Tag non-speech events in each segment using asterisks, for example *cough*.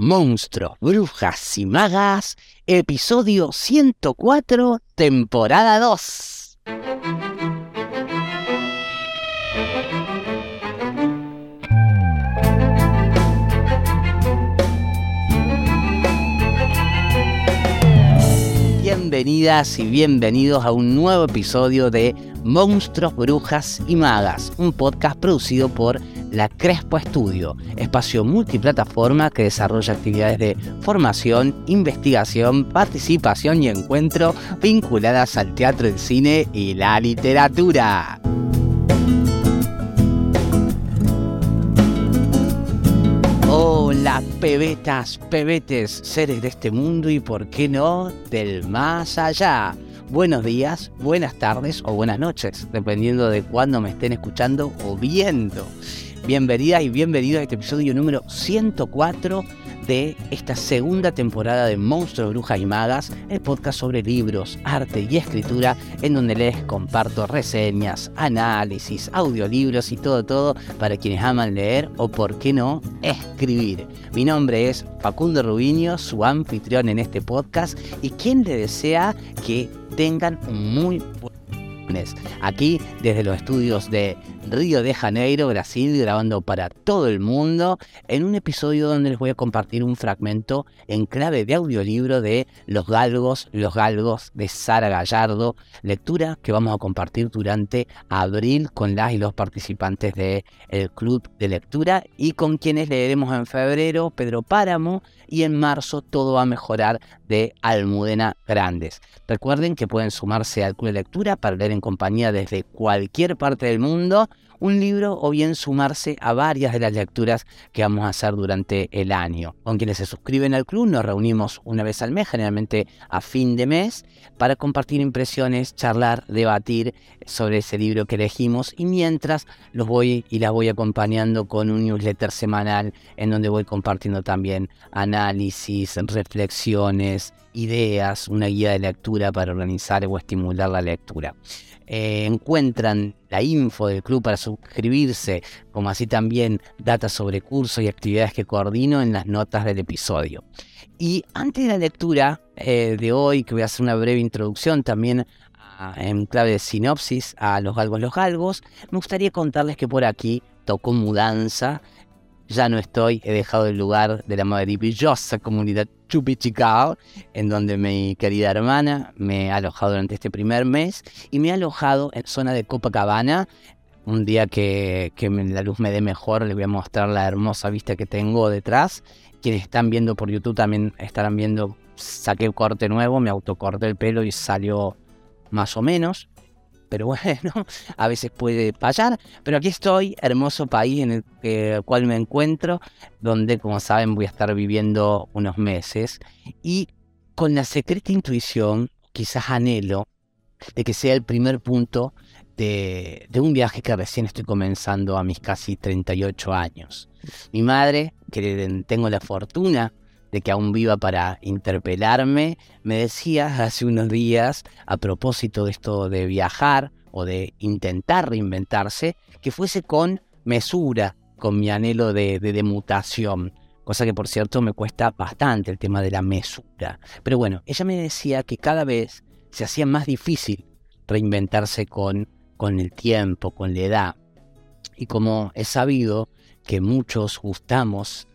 Monstruos, Brujas y Magas, episodio 104, temporada 2. Bienvenidas y bienvenidos a un nuevo episodio de Monstruos, Brujas y Magas, un podcast producido por la Crespo Estudio, espacio multiplataforma que desarrolla actividades de formación, investigación, participación y encuentro vinculadas al teatro, el cine y la literatura. Hola, pebetas, pebetes, seres de este mundo y por qué no del más allá. Buenos días, buenas tardes o buenas noches, dependiendo de cuándo me estén escuchando o viendo. Bienvenida y bienvenido a este episodio número 104 de esta segunda temporada de Monstruos, Brujas y Magas, el podcast sobre libros, arte y escritura, en donde les comparto reseñas, análisis, audiolibros y todo, todo para quienes aman leer o, por qué no, escribir. Mi nombre es Facundo Rubinio, su anfitrión en este podcast y quien le desea que tengan un muy buen Aquí desde los estudios de Río de Janeiro, Brasil, grabando para todo el mundo, en un episodio donde les voy a compartir un fragmento en clave de audiolibro de Los Galgos, Los Galgos de Sara Gallardo, lectura que vamos a compartir durante abril con las y los participantes del Club de Lectura y con quienes leeremos en febrero Pedro Páramo y en marzo Todo va a mejorar de Almudena Grandes. Recuerden que pueden sumarse al Club de Lectura para leer en compañía desde cualquier parte del mundo un libro o bien sumarse a varias de las lecturas que vamos a hacer durante el año. Con quienes se suscriben al club nos reunimos una vez al mes, generalmente a fin de mes, para compartir impresiones, charlar, debatir sobre ese libro que elegimos y mientras los voy y las voy acompañando con un newsletter semanal en donde voy compartiendo también análisis, reflexiones, ideas, una guía de lectura para organizar o estimular la lectura. Eh, encuentran la info del club para suscribirse, como así también datos sobre cursos y actividades que coordino en las notas del episodio. Y antes de la lectura eh, de hoy, que voy a hacer una breve introducción también en clave de sinopsis a Los Galgos Los Galgos, me gustaría contarles que por aquí tocó mudanza ya no estoy, he dejado el lugar de la maravillosa comunidad Chupichicao, en donde mi querida hermana me ha alojado durante este primer mes y me ha alojado en zona de Copacabana. Un día que, que la luz me dé mejor, les voy a mostrar la hermosa vista que tengo detrás. Quienes están viendo por YouTube también estarán viendo, saqué corte nuevo, me autocorté el pelo y salió más o menos pero bueno, *laughs* a veces puede fallar. Pero aquí estoy, hermoso país en el cual me encuentro, donde como saben voy a estar viviendo unos meses y con la secreta intuición, quizás anhelo, de que sea el primer punto de, de, un viaje que recién estoy comenzando a mis casi 38 años. Mi madre, que tengo la fortuna de que aún viva para interpelarme, me decía hace unos días, a propósito de esto de viajar o de intentar reinventarse, que fuese con mesura, con mi anhelo de, de, mutación, cosa que por cierto me cuesta bastante el tema de la mesura. Pero bueno, ella me decía que cada vez se hacía más difícil reinventarse con, con el tiempo, con la edad. Y como he sabido que muchos gustamos,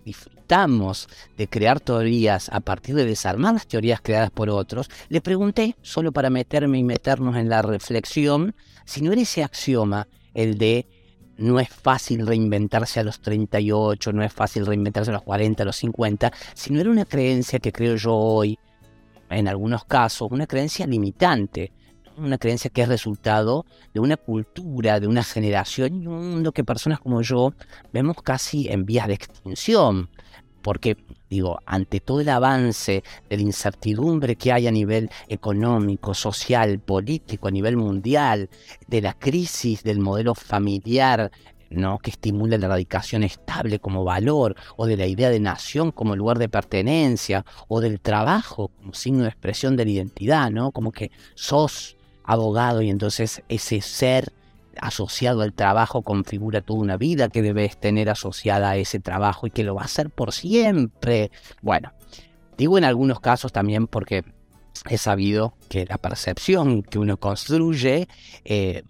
de crear teorías a partir de desarmar las teorías creadas por otros, le pregunté, solo para meterme y meternos en la reflexión, si no era ese axioma el de no es fácil reinventarse a los 38, no es fácil reinventarse a los 40, a los 50, si no era una creencia que creo yo hoy, en algunos casos, una creencia limitante, una creencia que es resultado de una cultura, de una generación y un mundo que personas como yo vemos casi en vías de extinción porque digo, ante todo el avance de la incertidumbre que hay a nivel económico, social, político, a nivel mundial, de la crisis del modelo familiar, ¿no? que estimula la erradicación estable como valor, o de la idea de nación como lugar de pertenencia, o del trabajo como signo de expresión de la identidad, ¿no? Como que sos abogado y entonces ese ser asociado al trabajo configura toda una vida que debes tener asociada a ese trabajo y que lo va a hacer por siempre. Bueno, digo en algunos casos también porque he sabido que la percepción que uno construye eh,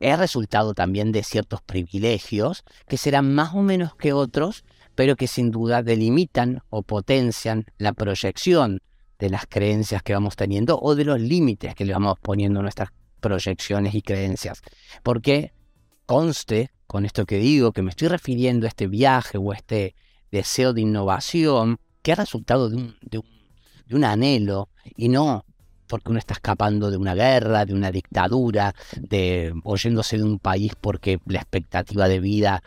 es resultado también de ciertos privilegios que serán más o menos que otros, pero que sin duda delimitan o potencian la proyección de las creencias que vamos teniendo o de los límites que le vamos poniendo a nuestras proyecciones y creencias. Porque conste con esto que digo que me estoy refiriendo a este viaje o a este deseo de innovación que ha resultado de un, de un anhelo y no porque uno está escapando de una guerra, de una dictadura, de oyéndose de un país porque la expectativa de vida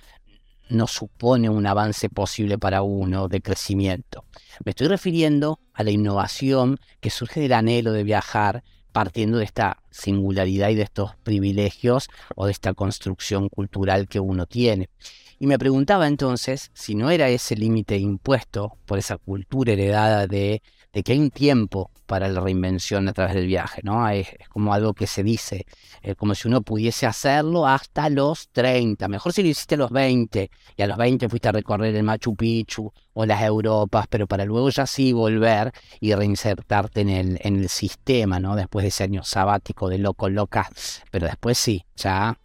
no supone un avance posible para uno de crecimiento. Me estoy refiriendo a la innovación que surge del anhelo de viajar partiendo de esta singularidad y de estos privilegios o de esta construcción cultural que uno tiene. Y me preguntaba entonces si no era ese límite impuesto por esa cultura heredada de de que hay un tiempo para la reinvención a través del viaje, ¿no? Es, como algo que se dice, eh, como si uno pudiese hacerlo hasta los 30, mejor si lo hiciste a los 20 y a los 20 fuiste a recorrer el Machu Picchu o las Europas, pero para luego ya sí volver y reinsertarte en el, en el sistema, ¿no? Después de ese año sabático de loco, loca, pero después sí, ya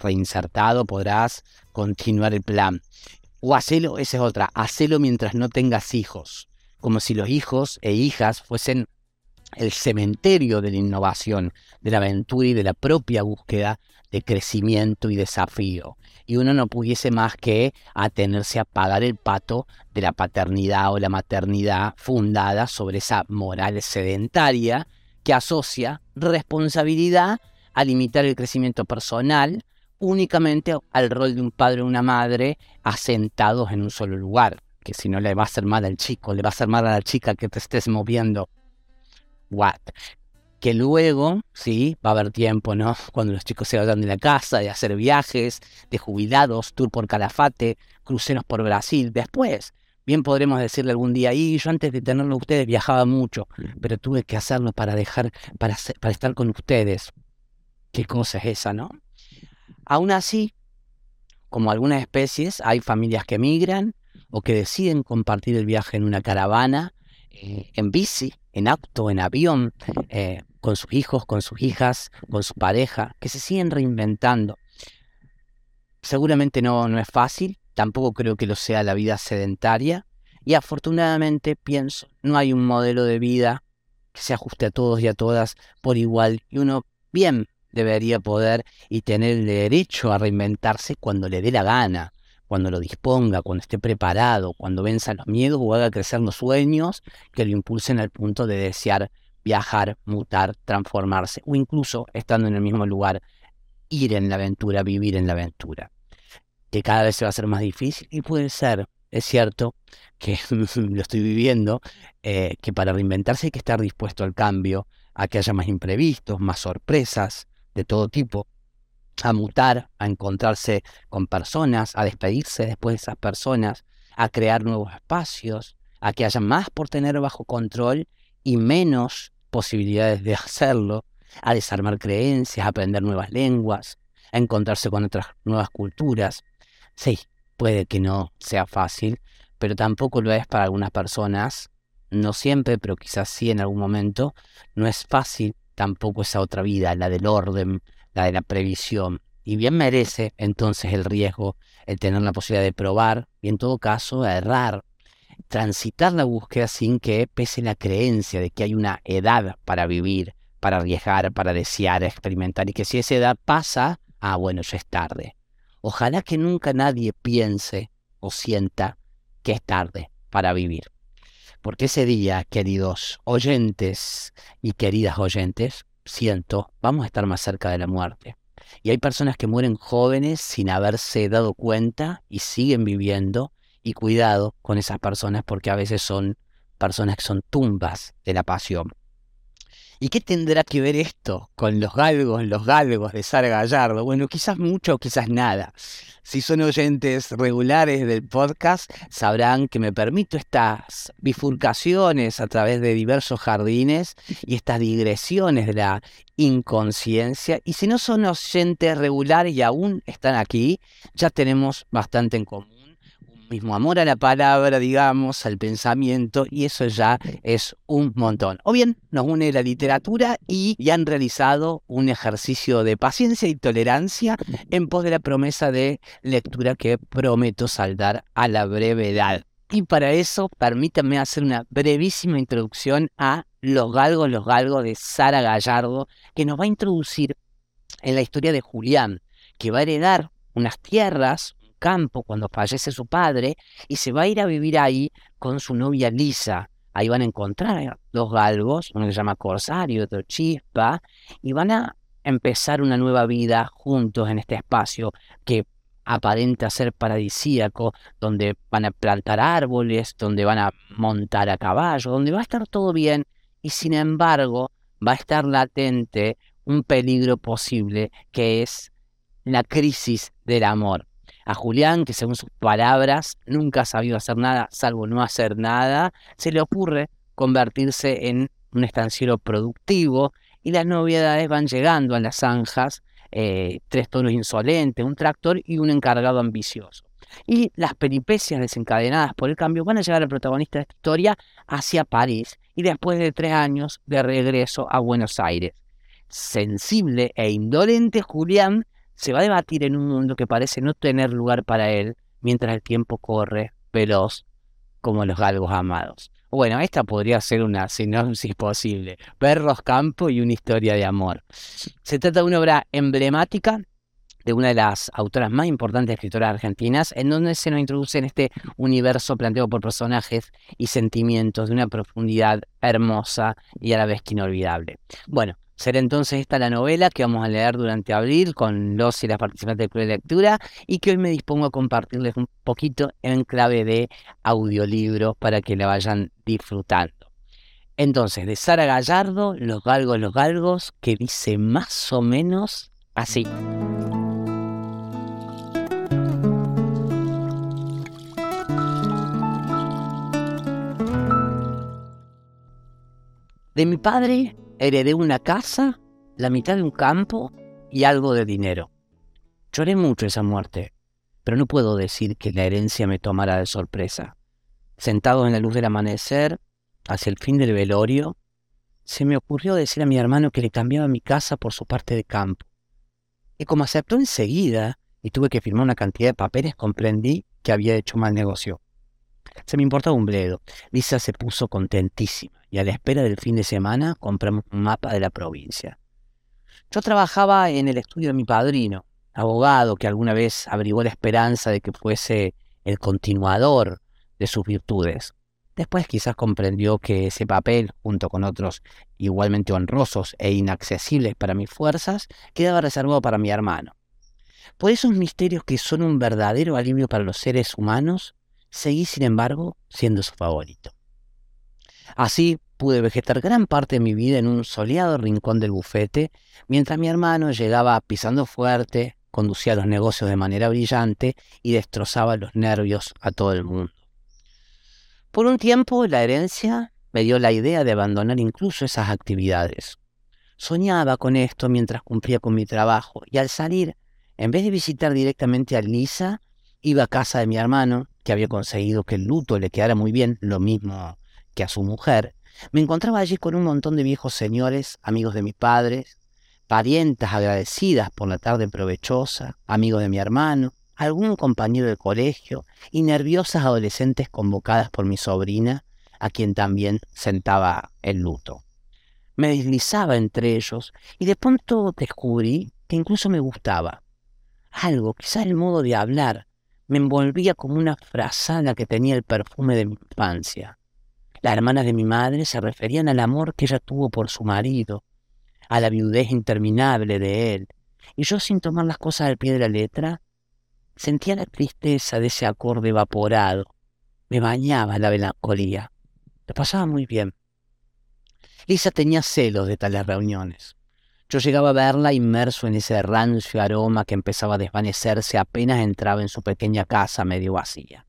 reinsertado podrás continuar el plan. O hacelo, esa es otra, hacelo mientras no tengas hijos como si los hijos e hijas fuesen el cementerio de la innovación, de la aventura y de la propia búsqueda de crecimiento y desafío. Y uno no pudiese más que atenerse a pagar el pato de la paternidad o la maternidad fundada sobre esa moral sedentaria que asocia responsabilidad a limitar el crecimiento personal únicamente al rol de un padre o una madre asentados en un solo lugar que si no le va a hacer mal al chico, le va a hacer mal a la chica que te estés moviendo. What? Que luego, sí, va a haber tiempo, ¿no? *laughs* Cuando los chicos se vayan de la casa, de hacer viajes, de jubilados, tour por Calafate, cruceros por Brasil. Después, bien podremos decirle algún día, y yo antes de tenerlo ustedes viajaba mucho, pero tuve que hacerlo para dejar, para, para estar con ustedes. ¿Qué cosa es esa, no? Aún así, como algunas especies, hay familias que migran, o que deciden compartir el viaje en una caravana, eh, en bici, en auto, en avión, eh, con sus hijos, con sus hijas, con su pareja, que se siguen reinventando. Seguramente no, no es fácil, tampoco creo que lo sea la vida sedentaria, y afortunadamente pienso, no hay un modelo de vida que se ajuste a todos y a todas por igual, y uno bien debería poder y tener el derecho a reinventarse cuando le dé la gana, cuando lo disponga, cuando esté preparado, cuando venza los miedos o haga crecer los sueños que lo impulsen al punto de desear viajar, mutar, transformarse o incluso estando en el mismo lugar, ir en la aventura, vivir en la aventura. Que cada vez se va a hacer más difícil y puede ser, es cierto que *laughs* lo estoy viviendo, eh, que para reinventarse hay que estar dispuesto al cambio, a que haya más imprevistos, más sorpresas de todo tipo, a mutar, a encontrarse con personas, a despedirse después de esas personas, a crear nuevos espacios, a que haya más por tener bajo control y menos posibilidades de *laughs* hacerlo, a desarmar creencias, a aprender nuevas lenguas, a encontrarse con otras nuevas culturas. Sí, puede que no sea fácil, pero tampoco lo es para algunas personas, no siempre, pero quizás sí en algún momento, no es fácil tampoco esa otra vida, la del orden, la de la previsión. Y bien merece entonces el riesgo, el tener la posibilidad de probar y en todo caso errar, transitar la búsqueda sin que pese la creencia de que hay una edad para vivir, para arriesgar, para desear, experimentar y que si esa edad pasa, ah bueno, ya es tarde. Ojalá que nunca nadie piense o sienta que es tarde para vivir. Porque ese día, queridos oyentes y queridas oyentes, siento, vamos a estar más cerca de la muerte. Y hay personas que mueren jóvenes sin haberse dado cuenta y siguen viviendo. Y cuidado con esas personas porque a veces son personas que son tumbas de la pasión. ¿Y qué tendrá que ver esto con los galgos, los galgos de Sara Gallardo? Bueno, quizás mucho, quizás nada. Si son oyentes regulares del podcast, sabrán que me permito estas bifurcaciones a través de diversos jardines y estas digresiones de la inconsciencia. Y si no son oyentes regulares y aún están aquí, ya tenemos bastante en común mismo amor a la palabra, digamos, al pensamiento, y eso ya es un montón. O bien nos une la literatura y ya han realizado un ejercicio de paciencia y tolerancia en pos de la promesa de lectura que prometo saldar a la brevedad. Y para eso, permítanme hacer una brevísima introducción a Los Galgos, los Galgos de Sara Gallardo, que nos va a introducir en la historia de Julián, que va a heredar unas tierras, campo cuando fallece su padre y se va a ir a vivir ahí con su novia Lisa. Ahí van a encontrar dos galgos, uno que se llama Corsario otro Chispa, y van a empezar una nueva vida juntos en este espacio que aparenta ser paradisíaco, donde van a plantar árboles, donde van a montar a caballo, donde va a estar todo bien y sin embargo va a estar latente un peligro posible que es la crisis del amor a Julián, que según sus palabras nunca ha sabido hacer nada salvo no hacer nada, se le ocurre convertirse en un estanciero productivo y las novedades van llegando a las zanjas, eh, tres tonos insolentes, un tractor y un encargado ambicioso. Y las peripecias desencadenadas por el cambio van a llevar al protagonista de esta historia hacia París y después de tres años de regreso a Buenos Aires. Sensible e indolente, Julián se va a debatir en un mundo que parece no tener lugar para él mientras el tiempo corre veloz como los galgos amados. Bueno, esta podría ser una sinopsis posible. Perros, campo y una historia de amor. Se trata de una obra emblemática de una de las autoras más importantes escritoras argentinas, en donde se nos introduce en este universo planteado por personajes y sentimientos de una profundidad hermosa y a la vez que inolvidable. Bueno, Será entonces esta la novela que vamos a leer durante abril con los y las participantes del Club de Lectura y que hoy me dispongo a compartirles un poquito en clave de audiolibro para que la vayan disfrutando. Entonces, de Sara Gallardo, Los Galgos, los Galgos, que dice más o menos así. De mi padre heredé una casa, la mitad de un campo y algo de dinero. Lloré mucho esa muerte, pero no puedo decir que la herencia me tomara de sorpresa. Sentado en la luz del amanecer, hacia el fin del velorio, se me ocurrió decir a mi hermano que le cambiaba mi casa por su parte de campo. Y como aceptó enseguida y tuve que firmar una cantidad de papeles, comprendí que había hecho mal negocio. Se me importaba un bledo. Lisa se puso contentísima y a la espera del fin de semana compramos un mapa de la provincia. Yo trabajaba en el estudio de mi padrino, abogado que alguna vez abrigó la esperanza de que fuese el continuador de sus virtudes. Después quizás comprendió que ese papel, junto con otros igualmente honrosos e inaccesibles para mis fuerzas, quedaba reservado para mi hermano. Por esos misterios que son un verdadero alivio para los seres humanos, seguí sin embargo siendo su favorito. Así pude vegetar gran parte de mi vida en un soleado rincón del bufete, mientras mi hermano llegaba pisando fuerte, conducía los negocios de manera brillante y destrozaba los nervios a todo el mundo. Por un tiempo la herencia me dio la idea de abandonar incluso esas actividades. Soñaba con esto mientras cumplía con mi trabajo y al salir, en vez de visitar directamente a Lisa, iba a casa de mi hermano, que había conseguido que el luto le quedara muy bien, lo mismo que a su mujer, me encontraba allí con un montón de viejos señores, amigos de mis padres, parientas agradecidas por la tarde provechosa, amigos de mi hermano, algún compañero del colegio y nerviosas adolescentes convocadas por mi sobrina, a quien también sentaba el luto. Me deslizaba entre ellos y de pronto descubrí que incluso me gustaba. Algo, quizá el modo de hablar, me envolvía como una frazada que tenía el perfume de mi infancia. Las hermanas de mi madre se referían al amor que ella tuvo por su marido, a la viudez interminable de él, y yo sin tomar las cosas al pie de la letra, sentía la tristeza de ese acorde evaporado, me bañaba la melancolía, lo pasaba muy bien. Lisa tenía celos de tales reuniones. Yo llegaba a verla inmerso en ese rancio aroma que empezaba a desvanecerse apenas entraba en su pequeña casa medio vacía.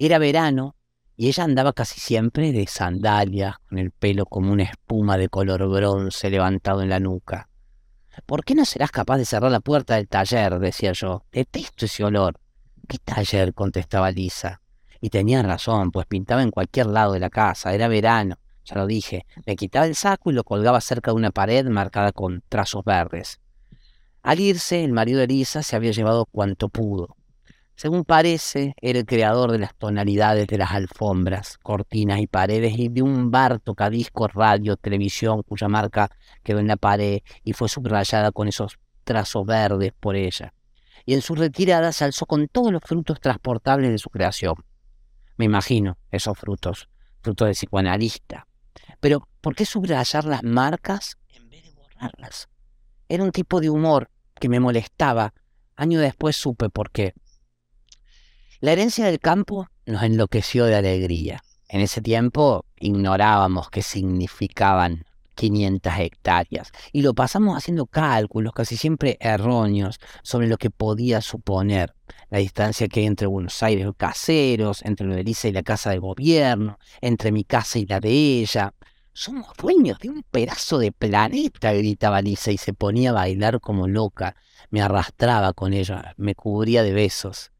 Era verano y ella andaba casi siempre de sandalias, con el pelo como una espuma de color bronce levantado en la nuca. ¿Por qué no serás capaz de cerrar la puerta del taller? decía yo. Detesto ese olor. ¿Qué taller? contestaba Lisa. Y tenía razón, pues pintaba en cualquier lado de la casa, era verano, ya lo dije. Me quitaba el saco y lo colgaba cerca de una pared marcada con trazos verdes. Al irse, el marido de Lisa se había llevado cuanto pudo. Según parece, era el creador de las tonalidades de las alfombras, cortinas y paredes y de un bar tocadisco radio, televisión, cuya marca quedó en la pared y fue subrayada con esos trazos verdes por ella. Y en su retirada se alzó con todos los frutos transportables de su creación. Me imagino esos frutos, frutos de psicoanalista. Pero, ¿por qué subrayar las marcas en vez de borrarlas? Era un tipo de humor que me molestaba. Año después supe por qué. La herencia del campo nos enloqueció de alegría. En ese tiempo ignorábamos qué significaban 500 hectáreas y lo pasamos haciendo cálculos casi siempre erróneos sobre lo que podía suponer la distancia que hay entre Buenos Aires y Caseros, entre lo de Elisa y la casa de gobierno, entre mi casa y la de ella. Somos dueños de un pedazo de planeta, gritaba Lisa y se ponía a bailar como loca. Me arrastraba con ella, me cubría de besos.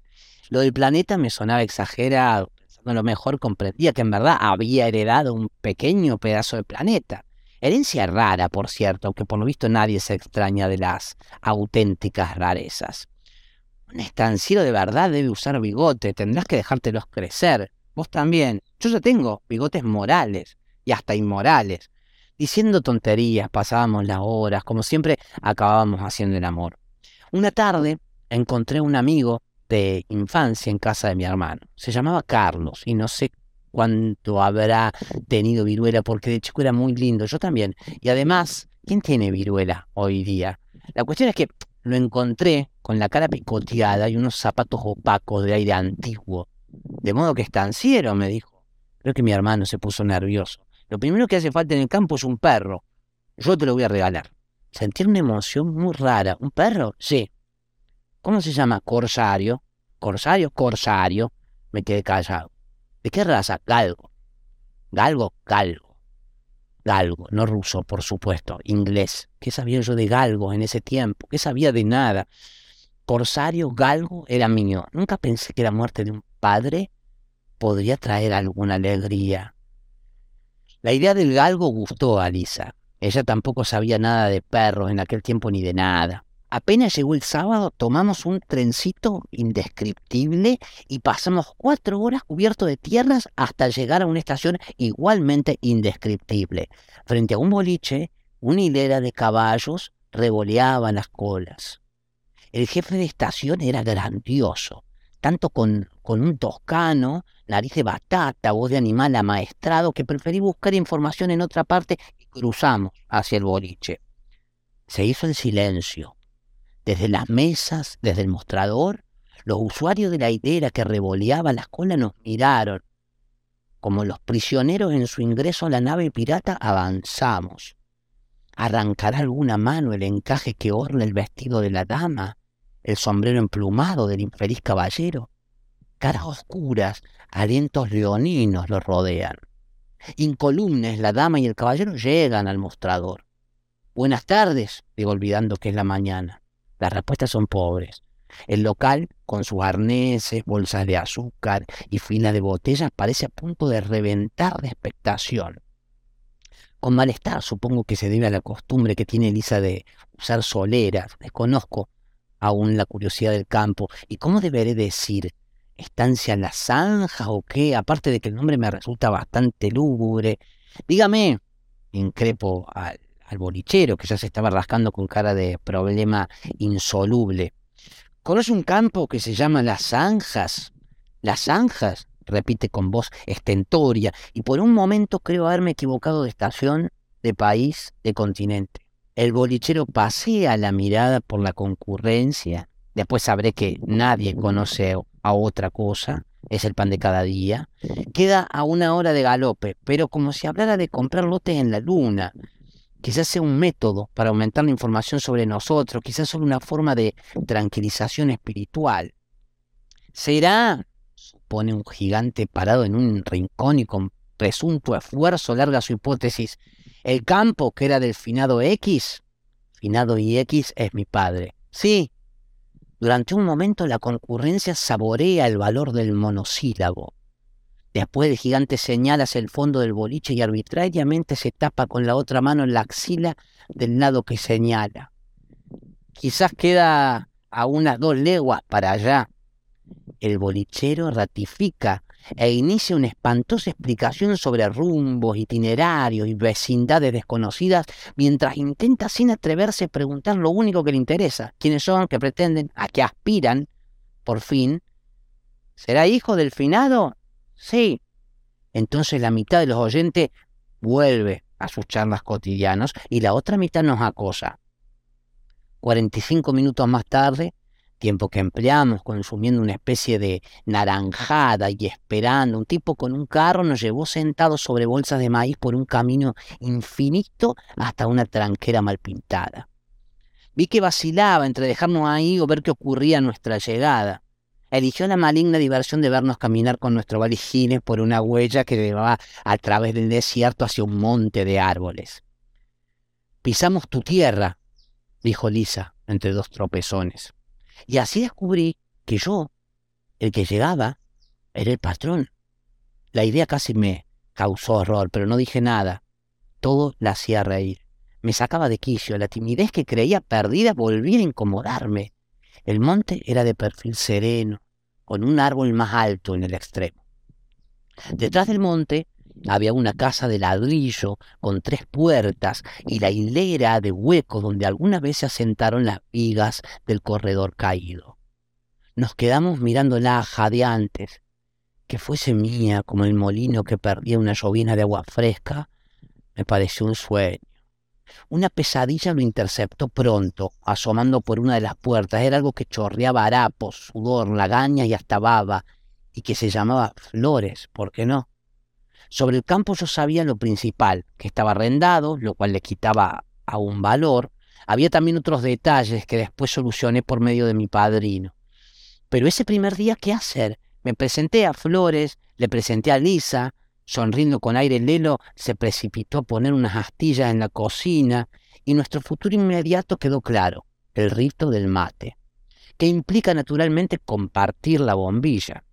Lo del planeta me sonaba exagerado. A lo mejor comprendía que en verdad había heredado un pequeño pedazo de planeta. Herencia rara, por cierto, aunque por lo visto nadie se extraña de las auténticas rarezas. Un estanciero de verdad debe usar bigote, tendrás que dejártelos crecer. Vos también. Yo ya tengo bigotes morales y hasta inmorales. Diciendo tonterías, pasábamos las horas, como siempre acabábamos haciendo el amor. Una tarde encontré un amigo de infancia en casa de mi hermano. Se llamaba Carlos y no sé cuánto habrá tenido viruela porque de chico era muy lindo, yo también. Y además, ¿quién tiene viruela hoy día? La cuestión es que lo encontré con la cara picoteada y unos zapatos opacos de aire antiguo. De modo que estanciero, me dijo. Creo que mi hermano se puso nervioso. Lo primero que hace falta en el campo es un perro. Yo te lo voy a regalar. Sentí una emoción muy rara. ¿Un perro? Sí. ¿Cómo se llama? Corsario. ¿Corsario? Corsario. Me quedé callado. ¿De qué raza? Galgo. Galgo, galgo. Galgo, no ruso, por supuesto, inglés. ¿Qué sabía yo de galgo en ese tiempo? ¿Qué sabía de nada? Corsario, galgo, era mío. Nunca pensé que la muerte de un padre podría traer alguna alegría. La idea del galgo gustó a Lisa. Ella tampoco sabía nada de perros en aquel tiempo ni de nada. Apenas llegó el sábado, tomamos un trencito indescriptible y pasamos cuatro horas cubierto de tierras hasta llegar a una estación igualmente indescriptible. Frente a un boliche, una hilera de caballos revoleaba las colas. El jefe de estación era grandioso, tanto con, con un toscano, nariz de batata, voz de animal amaestrado, que preferí buscar información en otra parte y cruzamos hacia el boliche. Se hizo el silencio desde las mesas, desde el mostrador, los usuarios de la hidera que revoleaba las colas nos miraron. Como los prisioneros en su ingreso a la nave pirata, avanzamos. ¿Arrancará alguna mano el encaje que orla el vestido de la dama? ¿El sombrero emplumado del infeliz caballero? Caras oscuras, alientos leoninos lo rodean. Incolumnes, la dama y el caballero llegan al mostrador. Buenas tardes, digo olvidando que es la mañana. Las respuestas son pobres. El local, con sus arneses, bolsas de azúcar y filas de botellas, parece a punto de reventar de expectación. Con malestar supongo que se debe a la costumbre que tiene Elisa de usar soleras. Desconozco aún la curiosidad del campo. ¿Y cómo deberé decir? ¿Estancia en la zanja o qué? Aparte de que el nombre me resulta bastante lúgubre. Dígame, increpo al al bolichero, que ya se estaba rascando con cara de problema insoluble. ¿Conoce un campo que se llama Las Zanjas? Las Zanjas, repite con voz estentoria, y por un momento creo haberme equivocado de estación, de país, de continente. El bolichero pasea la mirada por la concurrencia, después sabré que nadie conoce a otra cosa, es el pan de cada día. Queda a una hora de galope, pero como si hablara de comprar lotes en la luna. Quizás sea un método para aumentar la información sobre nosotros, quizás solo una forma de tranquilización espiritual. ¿Será? supone un gigante parado en un rincón y con presunto esfuerzo larga su hipótesis. ¿El campo que era del finado X? Finado y X es mi padre. Sí, durante un momento la concurrencia saborea el valor del monosílabo. Después el gigante señala hacia el fondo del boliche y arbitrariamente se tapa con la otra mano en la axila del lado que señala. Quizás queda a unas dos leguas para allá. El bolichero ratifica e inicia una espantosa explicación sobre rumbos, itinerarios y vecindades desconocidas mientras intenta sin atreverse preguntar lo único que le interesa, quiénes son, qué pretenden, a qué aspiran, por fin. ¿Será hijo del finado? Sí. Entonces la mitad de los oyentes vuelve a sus charlas cotidianas y la otra mitad nos acosa. 45 minutos más tarde, tiempo que empleamos consumiendo una especie de naranjada y esperando. Un tipo con un carro nos llevó sentados sobre bolsas de maíz por un camino infinito hasta una tranquera mal pintada. Vi que vacilaba entre dejarnos ahí o ver qué ocurría a nuestra llegada. Eligió la maligna diversión de vernos caminar con nuestro valijines por una huella que llevaba a través del desierto hacia un monte de árboles. Pisamos tu tierra, dijo Lisa entre dos tropezones. Y así descubrí que yo, el que llegaba, era el patrón. La idea casi me causó horror, pero no dije nada. Todo la hacía reír. Me sacaba de quicio. La timidez que creía perdida volvía a incomodarme. El monte era de perfil sereno, con un árbol más alto en el extremo. Detrás del monte había una casa de ladrillo con tres puertas y la hilera de huecos donde alguna vez se asentaron las vigas del corredor caído. Nos quedamos mirándola jadeantes. Que fuese mía como el molino que perdía una llovina de agua fresca, me pareció un sueño. Una pesadilla lo interceptó pronto, asomando por una de las puertas. Era algo que chorreaba harapos, sudor, lagaña y hasta baba, y que se llamaba Flores, ¿por qué no? Sobre el campo yo sabía lo principal, que estaba arrendado, lo cual le quitaba a un valor. Había también otros detalles que después solucioné por medio de mi padrino. Pero ese primer día, ¿qué hacer? Me presenté a Flores, le presenté a Lisa, sonriendo con aire lelo, se precipitó a poner unas astillas en la cocina y nuestro futuro inmediato quedó claro, el rito del mate, que implica naturalmente compartir la bombilla.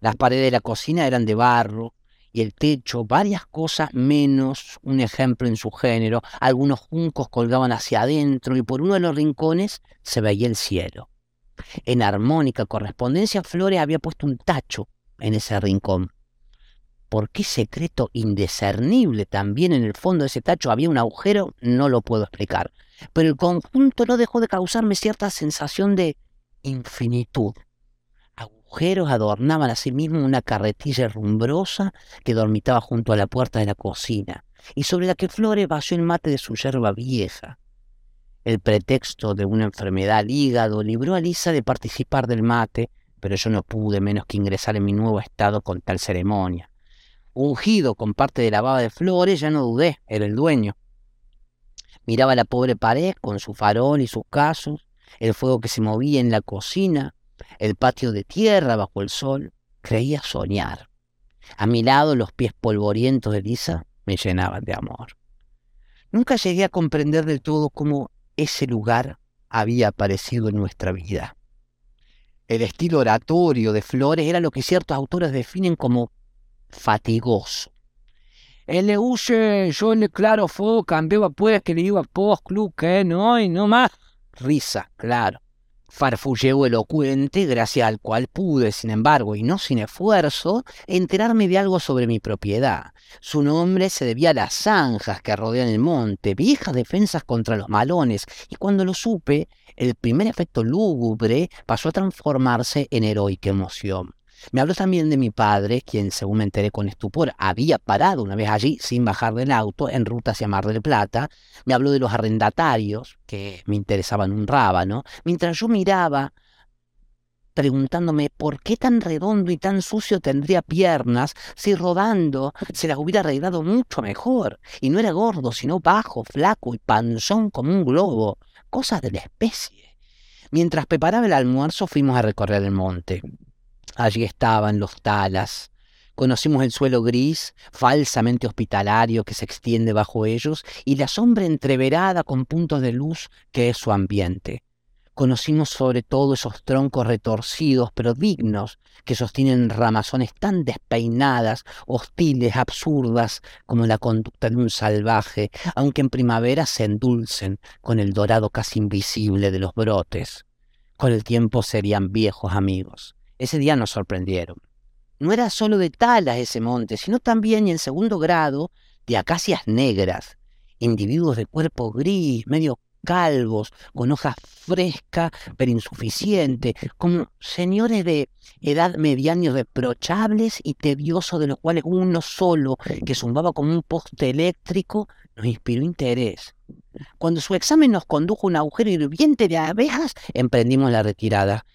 Las paredes de la cocina eran de barro, y el techo, varias cosas menos un ejemplo en su género. Algunos juncos colgaban hacia adentro y por uno de los rincones se veía el cielo. En armónica correspondencia, Flores había puesto un tacho en ese rincón. ¿Por qué secreto indiscernible también en el fondo de ese tacho había un agujero? No lo puedo explicar. Pero el conjunto no dejó de causarme cierta sensación de infinitud agujeros adornaban asimismo una carretilla rumbrosa que dormitaba junto a la puerta de la cocina, y sobre la que Flores vació el mate de su yerba vieja. El pretexto de una enfermedad al hígado libró a Lisa de participar del mate, pero yo no pude menos que ingresar en mi nuevo estado con tal ceremonia. Ungido con parte de la baba de Flores, ya no dudé, era el dueño. Miraba la pobre pared con su farol y sus casos, el fuego que se movía en la cocina, el patio de tierra bajo el sol, creía soñar. A mi lado los pies polvorientos de Lisa me llenaban de amor. Nunca llegué a comprender del todo cómo ese lugar había aparecido en nuestra vida. El estilo oratorio de Flores era lo que ciertos autores definen como fatigoso. El le huye, yo le claro fuego, cambiaba pues que le iba post club, que no, y no más. Risa, claro farfulleo elocuente gracias al cual pude, sin embargo, y no sin esfuerzo, enterarme de algo sobre mi propiedad. Su nombre se debía a las zanjas que rodean el monte, viejas defensas contra los malones, y cuando lo supe, el primer efecto lúgubre pasó a transformarse en heroica emoción. Me habló también de mi padre, quien, según me enteré con estupor, había parado una vez allí sin bajar del auto en ruta hacia Mar del Plata. Me habló de los arrendatarios, que me interesaban un rábano, mientras yo miraba preguntándome por qué tan redondo y tan sucio tendría piernas si rodando se las hubiera arreglado mucho mejor, y no era gordo, sino bajo, flaco y panzón como un globo, cosas de la especie. Mientras preparaba el almuerzo fuimos a recorrer el monte. Allí estaban los talas. Conocimos el suelo gris, falsamente hospitalario que se extiende bajo ellos, y la sombra entreverada con puntos de luz que es su ambiente. Conocimos sobre todo esos troncos retorcidos pero dignos que sostienen ramazones tan despeinadas, hostiles, absurdas como la conducta de un salvaje, aunque en primavera se endulcen con el dorado casi invisible de los brotes. Con el tiempo serían viejos amigos. Ese día nos sorprendieron. No era solo de talas ese monte, sino también y en segundo grado de acacias negras, individuos de cuerpo gris, medio calvos, con hojas frescas pero insuficientes, como señores de edad mediana reprochables y tediosos, de los cuales uno solo, que zumbaba como un poste eléctrico, nos inspiró interés. Cuando su examen nos condujo a un agujero hirviente de abejas, emprendimos la retirada.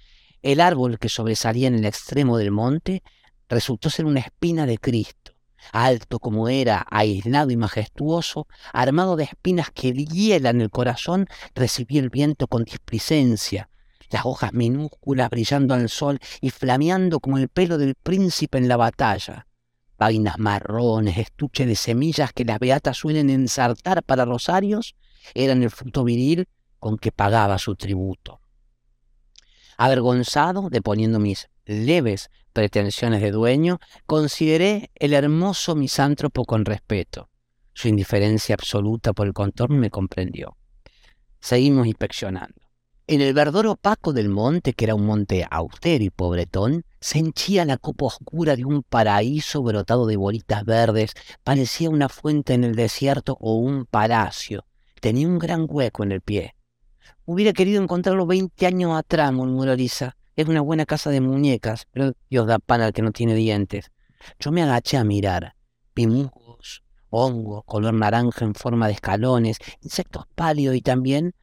El árbol que sobresalía en el extremo del monte resultó ser una espina de Cristo alto como era, aislado y majestuoso, armado de espinas que hielan el corazón, recibía el viento con displicencia, las hojas minúsculas brillando al sol y flameando como el pelo del príncipe en la batalla. Vainas marrones, estuche de semillas que las beatas suelen ensartar para rosarios, eran el fruto viril con que pagaba su tributo. Avergonzado, deponiendo mis leves pretensiones de dueño, consideré el hermoso misántropo con respeto. Su indiferencia absoluta por el contorno me comprendió. Seguimos inspeccionando. En el verdor opaco del monte, que era un monte austero y pobretón, se henchía la copa oscura de un paraíso brotado de bolitas verdes, parecía una fuente en el desierto o un palacio. Tenía un gran hueco en el pie. Hubiera querido encontrarlo veinte años atrás, murmuró Lisa. Es una buena casa de muñecas, pero Dios da pan al que no tiene dientes. Yo me agaché a mirar. Vi musgos, hongos, color naranja en forma de escalones, insectos pálidos y también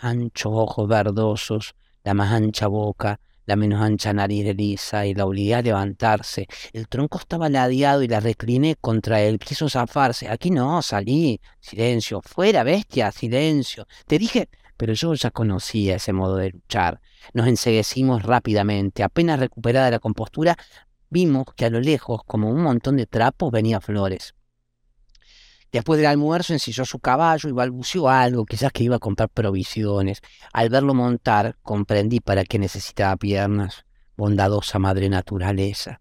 anchos ojos verdosos, la más ancha boca, la menos ancha nariz de Lisa y la obligué a levantarse. El tronco estaba ladeado y la recliné contra él. Quiso zafarse. Aquí no, salí. Silencio. Fuera, bestia. Silencio. Te dije, pero yo ya conocía ese modo de luchar. Nos enseguecimos rápidamente. Apenas recuperada la compostura, vimos que a lo lejos, como un montón de trapos, venía Flores. Después del almuerzo ensilló su caballo y balbuceó algo, quizás que iba a comprar provisiones. Al verlo montar, comprendí para qué necesitaba piernas. Bondadosa madre naturaleza.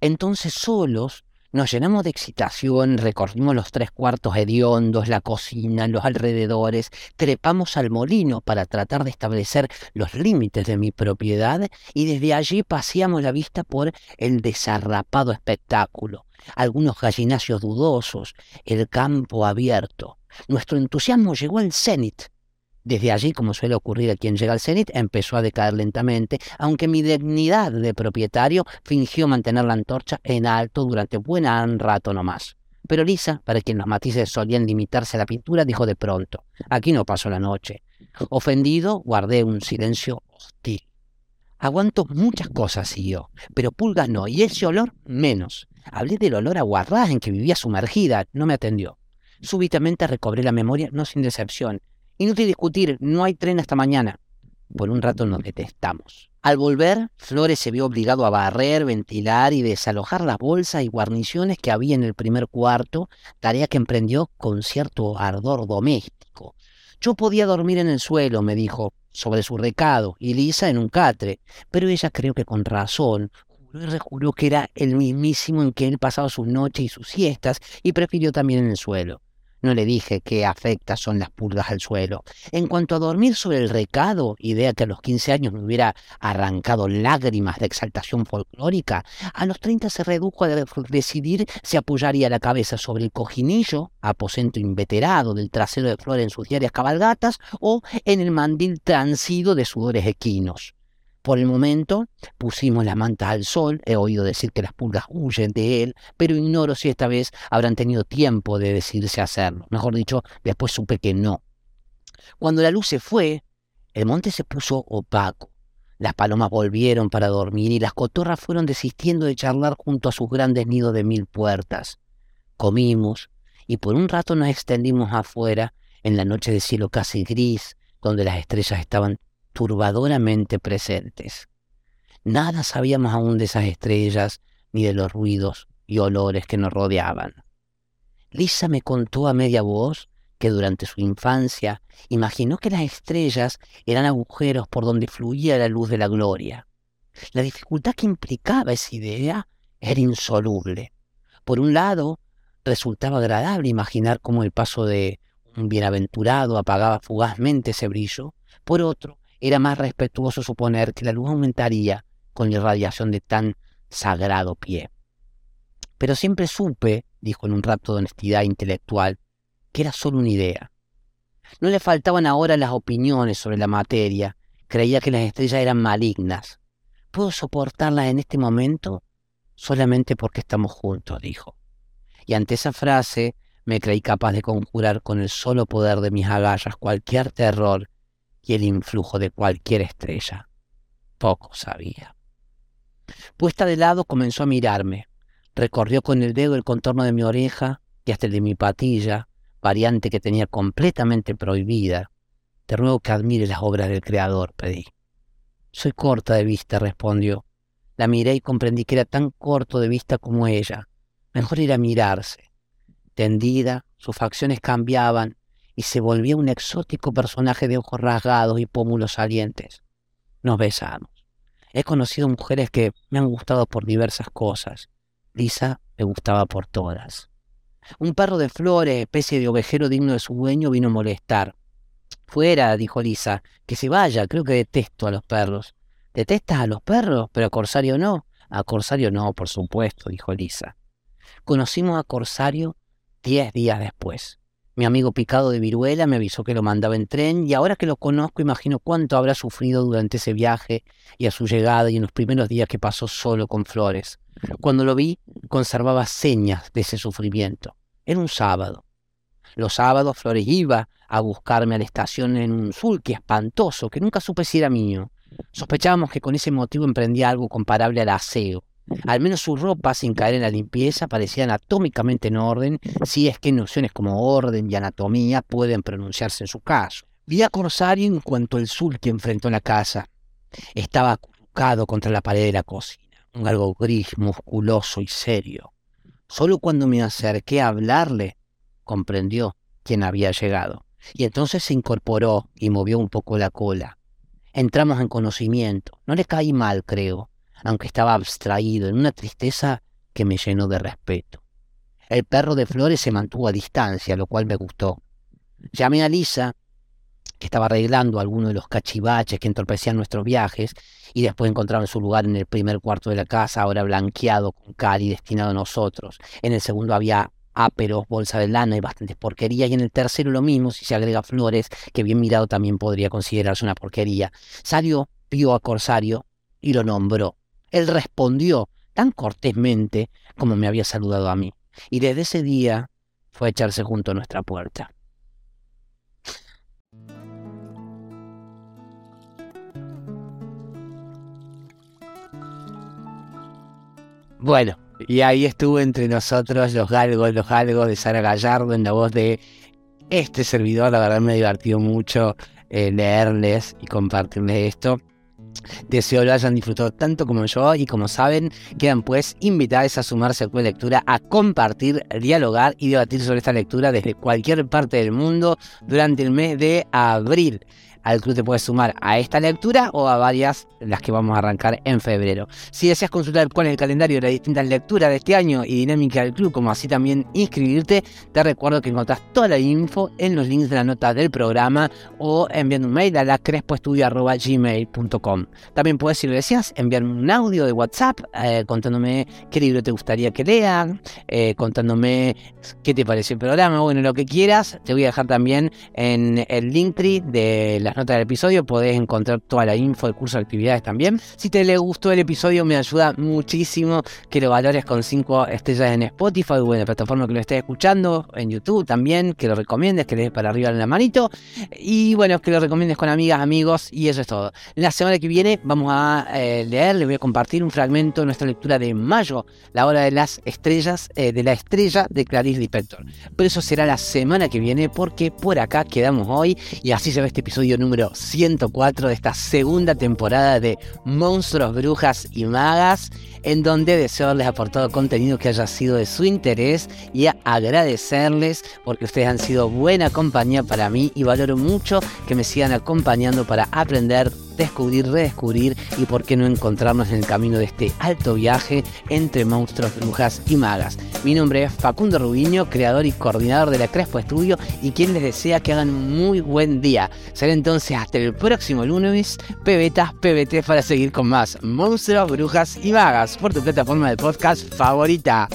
Entonces solos nos llenamos de excitación, recorrimos los tres cuartos hediondos, la cocina, los alrededores, trepamos al molino para tratar de establecer los límites de mi propiedad y desde allí paseamos la vista por el desarrapado espectáculo, algunos gallinacios dudosos, el campo abierto. Nuestro entusiasmo llegó al cenit desde allí, como suele ocurrir a quien llega al cenit, empezó a decaer lentamente, aunque mi dignidad de propietario fingió mantener la antorcha en alto durante buen rato nomás. Pero Lisa, para quien los matices solían limitarse a la pintura, dijo de pronto, aquí no pasó la noche. Ofendido, guardé un silencio hostil. Aguanto muchas cosas, siguió, pero pulgas no, y ese olor menos. Hablé del olor a guarrás en que vivía sumergida, no me atendió. Súbitamente recobré la memoria, no sin decepción, Inútil discutir, no hay tren hasta mañana. Por un rato nos detestamos. Al volver, Flores se vio obligado a barrer, ventilar y desalojar las bolsas y guarniciones que había en el primer cuarto, tarea que emprendió con cierto ardor doméstico. Yo podía dormir en el suelo, me dijo, sobre su recado, y Lisa en un catre, pero ella creo que con razón juró y rejuró que era el mismísimo en que él pasaba sus noches y sus siestas, y prefirió también en el suelo. No le dije qué afecta son las pulgas al suelo. En cuanto a dormir sobre el recado, idea que a los 15 años me hubiera arrancado lágrimas de exaltación folclórica, a los 30 se redujo a decidir si apoyaría la cabeza sobre el cojinillo, aposento inveterado del trasero de Flor en sus diarias cabalgatas, o en el mandil transido de sudores equinos. Por el momento pusimos la manta al sol, he oído decir que las pulgas huyen de él, pero ignoro si esta vez habrán tenido tiempo de decidirse a hacerlo. Mejor dicho, después supe que no. Cuando la luz se fue, el monte se puso opaco. Las palomas volvieron para dormir y las cotorras fueron desistiendo de charlar junto a sus grandes nidos de mil puertas. Comimos y por un rato nos extendimos afuera en la noche de cielo casi gris, donde las estrellas estaban turbadoramente presentes. Nada sabíamos aún de esas estrellas ni de los ruidos y olores que nos rodeaban. Lisa me contó a media voz que durante su infancia imaginó que las estrellas eran agujeros por donde fluía la luz de la gloria. La dificultad que implicaba esa idea era insoluble. Por un lado, resultaba agradable imaginar cómo el paso de un bienaventurado apagaba fugazmente ese brillo. Por otro, era más respetuoso suponer que la luz aumentaría con la irradiación de tan sagrado pie. Pero siempre supe, dijo en un rapto de honestidad intelectual, que era solo una idea. No le faltaban ahora las opiniones sobre la materia. Creía que las estrellas eran malignas. Puedo soportarlas en este momento solamente porque estamos juntos, dijo. Y ante esa frase me creí capaz de conjurar con el solo poder de mis agallas cualquier terror y el influjo de cualquier estrella. Poco sabía. Puesta de lado comenzó a mirarme. Recorrió con el dedo el contorno de mi oreja y hasta el de mi patilla, variante que tenía completamente prohibida. Te ruego que admire las obras del Creador, pedí. Soy corta de vista, respondió. La miré y comprendí que era tan corto de vista como ella. Mejor ir a mirarse. Tendida, sus facciones cambiaban y se volvía un exótico personaje de ojos rasgados y pómulos salientes. Nos besamos. He conocido mujeres que me han gustado por diversas cosas. Lisa me gustaba por todas. Un perro de flores, especie de ovejero digno de su dueño, vino a molestar. Fuera, dijo Lisa, que se vaya, creo que detesto a los perros. ¿Detestas a los perros? Pero a Corsario no. A Corsario no, por supuesto, dijo Lisa. Conocimos a Corsario diez días después. Mi amigo picado de viruela me avisó que lo mandaba en tren y ahora que lo conozco imagino cuánto habrá sufrido durante ese viaje y a su llegada y en los primeros días que pasó solo con Flores. Cuando lo vi, conservaba señas de ese sufrimiento. Era un sábado. Los sábados Flores iba a buscarme a la estación en un sulky espantoso que nunca supe si era mío. Sospechábamos que con ese motivo emprendía algo comparable al aseo. Al menos su ropa, sin caer en la limpieza, parecía anatómicamente en orden, si es que nociones como orden y anatomía pueden pronunciarse en su caso. Vi a Corsario en cuanto el sulky enfrentó la casa. Estaba acurrucado contra la pared de la cocina un algo gris, musculoso y serio. Solo cuando me acerqué a hablarle, comprendió quién había llegado. Y entonces se incorporó y movió un poco la cola. Entramos en conocimiento. No le caí mal, creo, aunque estaba abstraído en una tristeza que me llenó de respeto. El perro de Flores se mantuvo a distancia, lo cual me gustó. Llamé a Lisa que estaba arreglando algunos de los cachivaches que entorpecían nuestros viajes, y después encontraron su lugar en el primer cuarto de la casa, ahora blanqueado con cal y destinado a nosotros. En el segundo había áperos, bolsa de lana y bastantes porquerías, y en el tercero lo mismo, si se agrega flores, que bien mirado también podría considerarse una porquería. Salió, vio a Corsario y lo nombró. Él respondió tan cortésmente como me había saludado a mí, y desde ese día fue a echarse junto a nuestra puerta. Bueno, y ahí estuvo entre nosotros los galgos, los galgos de Sara Gallardo en la voz de este servidor. La verdad me divertido mucho eh, leerles y compartirles esto. Deseo lo hayan disfrutado tanto como yo y como saben, quedan pues invitados a sumarse a tu lectura, a compartir, dialogar y debatir sobre esta lectura desde cualquier parte del mundo durante el mes de abril al club te puedes sumar a esta lectura o a varias, las que vamos a arrancar en febrero. Si deseas consultar cuál es el calendario de las distintas lecturas de este año y dinámica del club, como así también inscribirte, te recuerdo que encontrás toda la info en los links de la nota del programa o enviando un mail a la crespoestudio.gmail.com. También puedes, si lo deseas, enviarme un audio de WhatsApp eh, contándome qué libro te gustaría que lea, eh, contándome qué te pareció el programa, bueno, lo que quieras. Te voy a dejar también en el link de la las notas del episodio podés encontrar toda la info del curso de actividades también. Si te le gustó el episodio, me ayuda muchísimo que lo valores con 5 estrellas en Spotify o en la plataforma que lo estés escuchando, en YouTube también, que lo recomiendes, que le des para arriba en la manito. Y bueno, que lo recomiendes con amigas, amigos, y eso es todo. La semana que viene vamos a eh, leer, les voy a compartir un fragmento de nuestra lectura de mayo, la hora de las estrellas, eh, de la estrella de Clarice Lispector. Pero eso será la semana que viene porque por acá quedamos hoy y así se ve este episodio número 104 de esta segunda temporada de Monstruos, Brujas y Magas en donde deseo haberles aportado contenido que haya sido de su interés y agradecerles porque ustedes han sido buena compañía para mí y valoro mucho que me sigan acompañando para aprender, descubrir, redescubrir y por qué no encontrarnos en el camino de este alto viaje entre monstruos, brujas y magas. Mi nombre es Facundo Rubiño, creador y coordinador de la Crespo Estudio y quien les desea que hagan muy buen día. Será entonces hasta el próximo lunes, pebetas, pbt para seguir con más monstruos, brujas y magas por tu plataforma de podcast favorita.